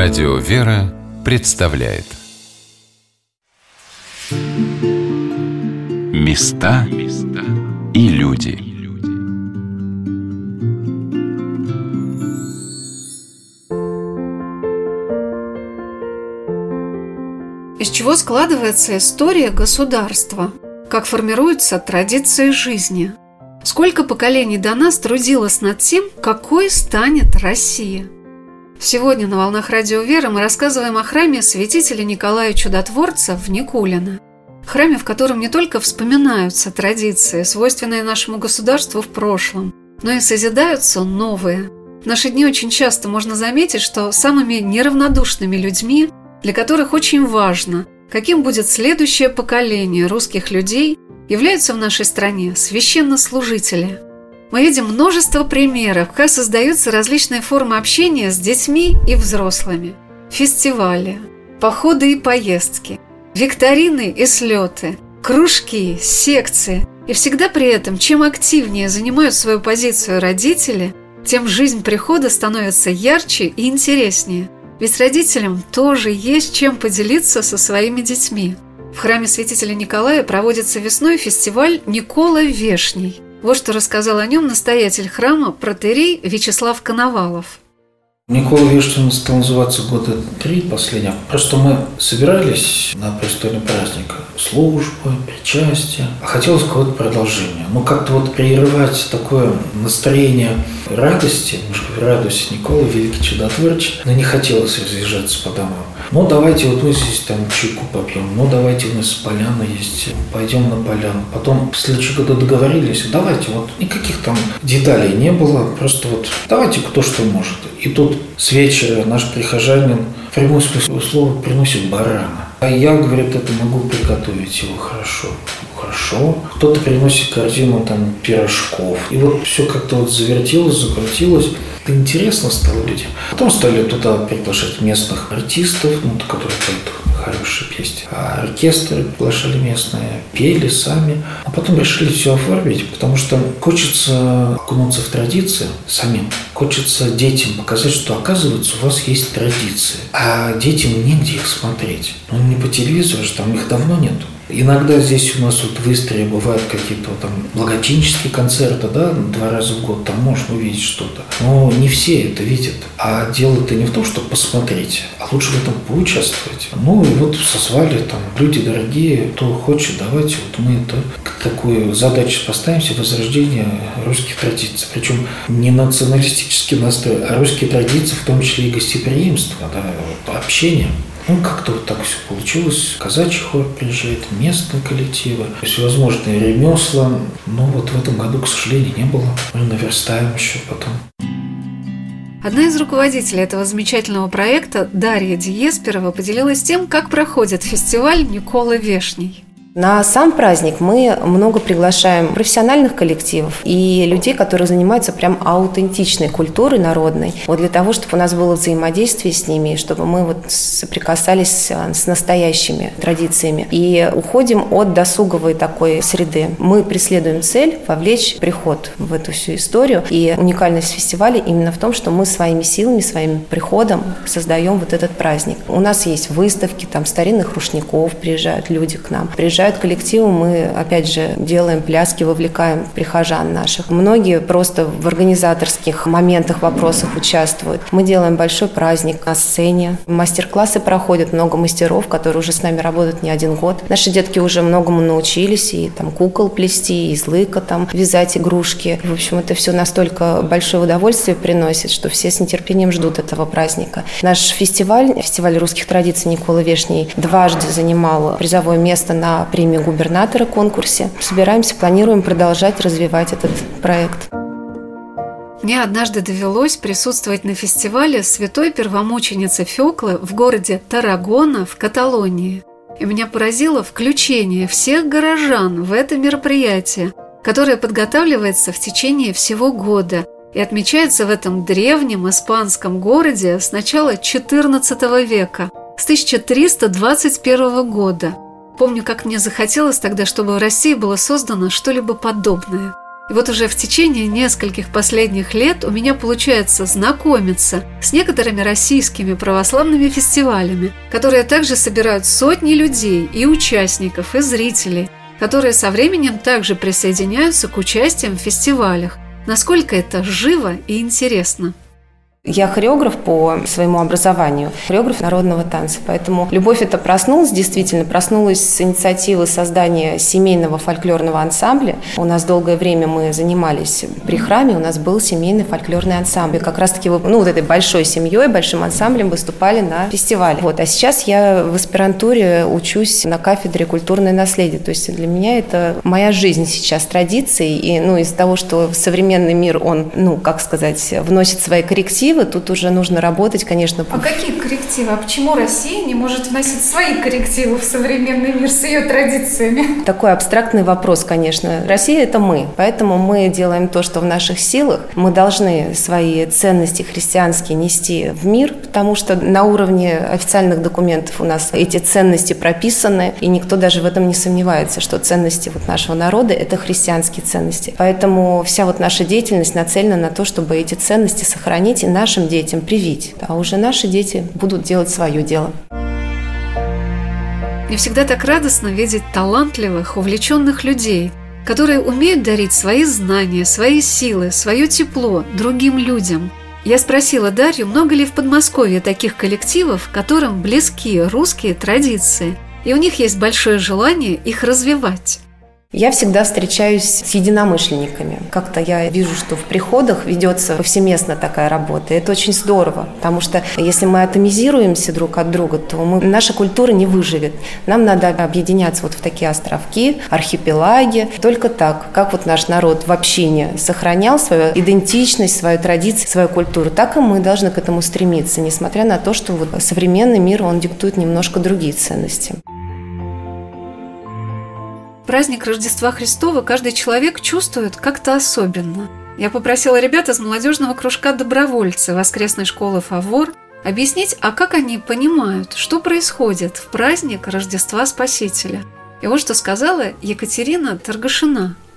Радио «Вера» представляет Места и люди Из чего складывается история государства? Как формируются традиции жизни? Сколько поколений до нас трудилось над тем, какой станет Россия – Сегодня на «Волнах Радио Веры» мы рассказываем о храме святителя Николая Чудотворца в Никулино. Храме, в котором не только вспоминаются традиции, свойственные нашему государству в прошлом, но и созидаются новые. В наши дни очень часто можно заметить, что самыми неравнодушными людьми, для которых очень важно, каким будет следующее поколение русских людей, являются в нашей стране священнослужители – мы видим множество примеров, как создаются различные формы общения с детьми и взрослыми. Фестивали, походы и поездки, викторины и слеты, кружки, секции. И всегда при этом, чем активнее занимают свою позицию родители, тем жизнь прихода становится ярче и интереснее. Ведь родителям тоже есть чем поделиться со своими детьми. В храме святителя Николая проводится весной фестиваль «Никола Вешний», вот что рассказал о нем настоятель храма протерей Вячеслав Коновалов. Никола Вишнин стал называться года три последних. Просто мы собирались на престольный праздник. Службы, причастие. А хотелось какого-то продолжения. Ну, как-то вот прерывать такое настроение радости, мы же радуйся, Никола, великий чудотворчий, но не хотелось разъезжаться по домам. Ну, давайте вот мы здесь там чайку попьем, ну, давайте у нас поляна есть, пойдем на поляну. Потом, следующий года договорились, давайте вот никаких там деталей не было, просто вот давайте кто что может. И тут с вечера наш прихожанин в прямом смысле слова приносит барана. А я, говорит, это могу приготовить его хорошо. Хорошо. Кто-то приносит корзину там пирожков. И вот все как-то вот завертелось, закрутилось. Это интересно стало людям. Потом стали туда приглашать местных артистов, ну, которые поют хорошие песни. А оркестры приглашали местные, пели сами. А потом решили все оформить, потому что хочется окунуться в традиции самим. Хочется детям показать, что оказывается у вас есть традиции. А детям негде их смотреть. Ну, не по телевизору же, там их давно нету. Иногда здесь у нас вот в Истре бывают какие-то там благотенческие концерты, да, два раза в год, там можно увидеть что-то. Но не все это видят. А дело-то не в том, чтобы посмотреть, а лучше в этом поучаствовать. Ну и вот созвали там люди дорогие, кто хочет, давайте вот мы это такую задачу поставим себе возрождение русских традиций. Причем не националистический настрой, а русские традиции, в том числе и гостеприимство, да, вот, общение. Ну, как-то вот так все получилось. Казачий хор приезжает, местные коллективы, всевозможные ремесла. Но вот в этом году, к сожалению, не было. Мы наверстаем еще потом. Одна из руководителей этого замечательного проекта, Дарья Диесперова, поделилась тем, как проходит фестиваль Никола Вешний. На сам праздник мы много приглашаем профессиональных коллективов и людей, которые занимаются прям аутентичной культурой народной, вот для того, чтобы у нас было взаимодействие с ними, чтобы мы вот соприкасались с настоящими традициями. И уходим от досуговой такой среды. Мы преследуем цель вовлечь приход в эту всю историю. И уникальность фестиваля именно в том, что мы своими силами, своим приходом создаем вот этот праздник. У нас есть выставки, там старинных рушников приезжают люди к нам, приезжают приезжают коллективы, мы, опять же, делаем пляски, вовлекаем прихожан наших. Многие просто в организаторских моментах, вопросах участвуют. Мы делаем большой праздник на сцене. Мастер-классы проходят, много мастеров, которые уже с нами работают не один год. Наши детки уже многому научились, и там кукол плести, из лыка там вязать игрушки. В общем, это все настолько большое удовольствие приносит, что все с нетерпением ждут этого праздника. Наш фестиваль, фестиваль русских традиций Никола Вешний, дважды занимал призовое место на премию губернатора конкурсе. Собираемся, планируем продолжать развивать этот проект. Мне однажды довелось присутствовать на фестивале святой первомученицы Феклы в городе Тарагона в Каталонии. И меня поразило включение всех горожан в это мероприятие, которое подготавливается в течение всего года и отмечается в этом древнем испанском городе с начала XIV века, с 1321 года – Помню, как мне захотелось тогда, чтобы в России было создано что-либо подобное. И вот уже в течение нескольких последних лет у меня получается знакомиться с некоторыми российскими православными фестивалями, которые также собирают сотни людей и участников, и зрителей, которые со временем также присоединяются к участиям в фестивалях. Насколько это живо и интересно. Я хореограф по своему образованию, хореограф народного танца. Поэтому любовь эта проснулась, действительно, проснулась с инициативы создания семейного фольклорного ансамбля. У нас долгое время мы занимались при храме, у нас был семейный фольклорный ансамбль. Как раз-таки, ну, вот этой большой семьей, большим ансамблем выступали на фестивале. Вот. А сейчас я в аспирантуре учусь на кафедре культурное наследие. То есть для меня это моя жизнь сейчас, традиции. И, ну, из-за того, что современный мир, он, ну, как сказать, вносит свои коррективы, коррективы, тут уже нужно работать, конечно. А какие коррективы? А почему Россия не может вносить свои коррективы в современный мир с ее традициями? Такой абстрактный вопрос, конечно. Россия – это мы, поэтому мы делаем то, что в наших силах. Мы должны свои ценности христианские нести в мир, потому что на уровне официальных документов у нас эти ценности прописаны, и никто даже в этом не сомневается, что ценности вот нашего народа – это христианские ценности. Поэтому вся вот наша деятельность нацелена на то, чтобы эти ценности сохранить и нашим детям привить, а уже наши дети будут делать свое дело. Мне всегда так радостно видеть талантливых, увлеченных людей, которые умеют дарить свои знания, свои силы, свое тепло другим людям. Я спросила Дарью, много ли в Подмосковье таких коллективов, которым близки русские традиции, и у них есть большое желание их развивать. Я всегда встречаюсь с единомышленниками. Как-то я вижу, что в приходах ведется повсеместно такая работа. Это очень здорово, потому что если мы атомизируемся друг от друга, то мы, наша культура не выживет. Нам надо объединяться вот в такие островки, архипелаги. Только так, как вот наш народ в общине сохранял свою идентичность, свою традицию, свою культуру, так и мы должны к этому стремиться, несмотря на то, что вот современный мир, он диктует немножко другие ценности праздник Рождества Христова каждый человек чувствует как-то особенно. Я попросила ребят из молодежного кружка «Добровольцы» воскресной школы «Фавор» объяснить, а как они понимают, что происходит в праздник Рождества Спасителя. И вот что сказала Екатерина Торгашина –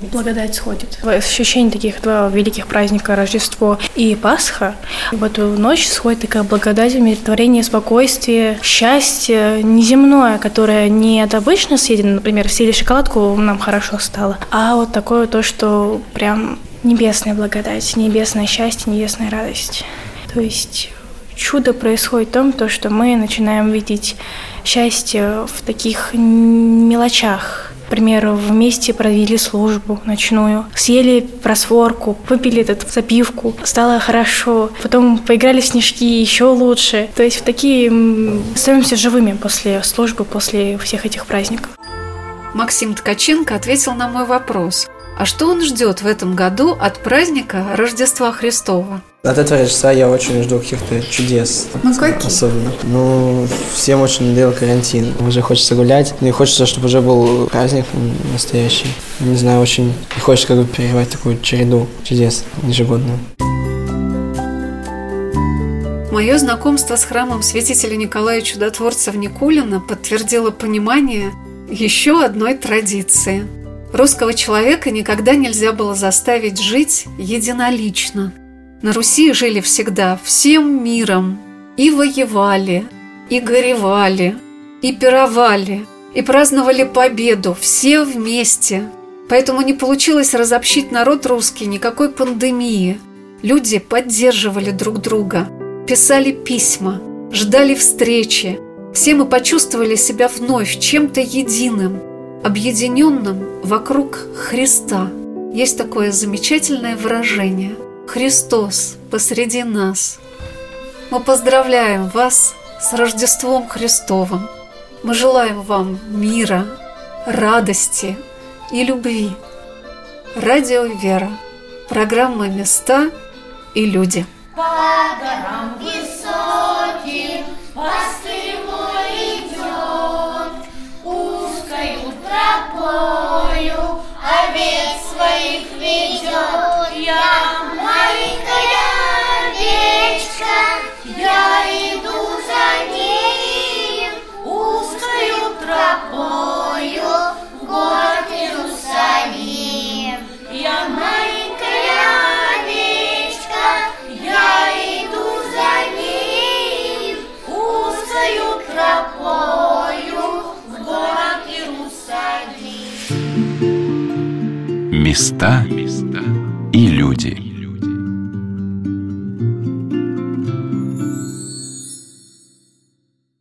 Благодать сходит. В ощущении таких два великих праздника Рождество и Пасха в эту ночь сходит такая благодать, умиротворение, спокойствие, счастье неземное, которое не от обычно съедено, например, съели шоколадку, нам хорошо стало, а вот такое то, что прям небесная благодать, небесное счастье, небесная радость. То есть чудо происходит в том, то, что мы начинаем видеть счастье в таких мелочах, к примеру, вместе провели службу ночную, съели просворку, выпили эту запивку, стало хорошо. Потом поиграли в снежки еще лучше. То есть в такие становимся живыми после службы, после всех этих праздников. Максим Ткаченко ответил на мой вопрос. А что он ждет в этом году от праздника Рождества Христова? От этого Рождества я очень жду каких-то чудес. Ну какие? Особенно. Ну, всем очень надоел карантин. Уже хочется гулять. Ну и хочется, чтобы уже был праздник настоящий. Не знаю, очень не хочется как бы перерывать такую череду чудес ежегодную. Мое знакомство с храмом святителя Николая Чудотворца в Никулино подтвердило понимание еще одной традиции. Русского человека никогда нельзя было заставить жить единолично – на Руси жили всегда всем миром. И воевали, и горевали, и пировали, и праздновали победу все вместе. Поэтому не получилось разобщить народ русский никакой пандемии. Люди поддерживали друг друга, писали письма, ждали встречи. Все мы почувствовали себя вновь чем-то единым, объединенным вокруг Христа. Есть такое замечательное выражение – Христос посреди нас. Мы поздравляем вас с Рождеством Христовым. Мы желаем вам мира, радости и любви. Радио «Вера». Программа «Места и люди». По горам высоким, по идет, узкою тропою овец своих ведет. Я Люди.